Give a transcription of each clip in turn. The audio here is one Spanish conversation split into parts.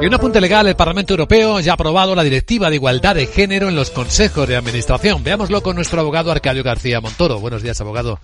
Y un apunte legal, el Parlamento Europeo ya ha aprobado la Directiva de Igualdad de Género en los consejos de administración. Veámoslo con nuestro abogado Arcadio García Montoro. Buenos días, abogado.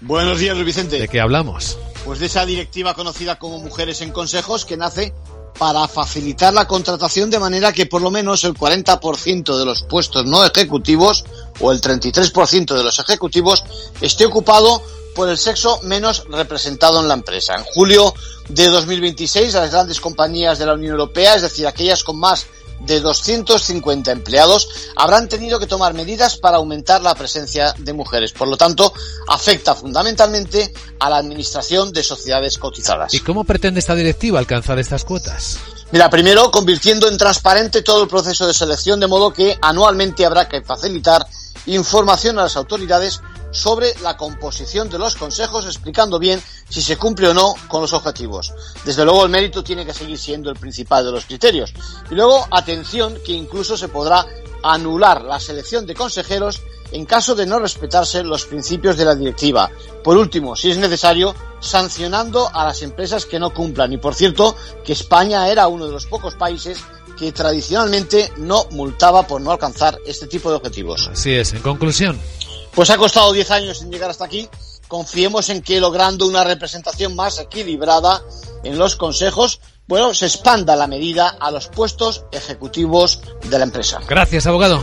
Buenos días, Luis Vicente. ¿De qué hablamos? Pues de esa directiva conocida como Mujeres en Consejos que nace para facilitar la contratación de manera que por lo menos el 40% de los puestos no ejecutivos o el 33% de los ejecutivos esté ocupado por el sexo menos representado en la empresa. En julio de 2026, las grandes compañías de la Unión Europea, es decir, aquellas con más de 250 empleados, habrán tenido que tomar medidas para aumentar la presencia de mujeres. Por lo tanto, afecta fundamentalmente a la administración de sociedades cotizadas. ¿Y cómo pretende esta directiva alcanzar estas cuotas? Mira, primero, convirtiendo en transparente todo el proceso de selección, de modo que anualmente habrá que facilitar información a las autoridades sobre la composición de los consejos, explicando bien si se cumple o no con los objetivos. Desde luego el mérito tiene que seguir siendo el principal de los criterios. Y luego, atención, que incluso se podrá anular la selección de consejeros en caso de no respetarse los principios de la directiva. Por último, si es necesario, sancionando a las empresas que no cumplan. Y por cierto, que España era uno de los pocos países que tradicionalmente no multaba por no alcanzar este tipo de objetivos. Así es, en conclusión. Pues ha costado 10 años en llegar hasta aquí. Confiemos en que logrando una representación más equilibrada en los consejos, bueno, se expanda la medida a los puestos ejecutivos de la empresa. Gracias, abogado.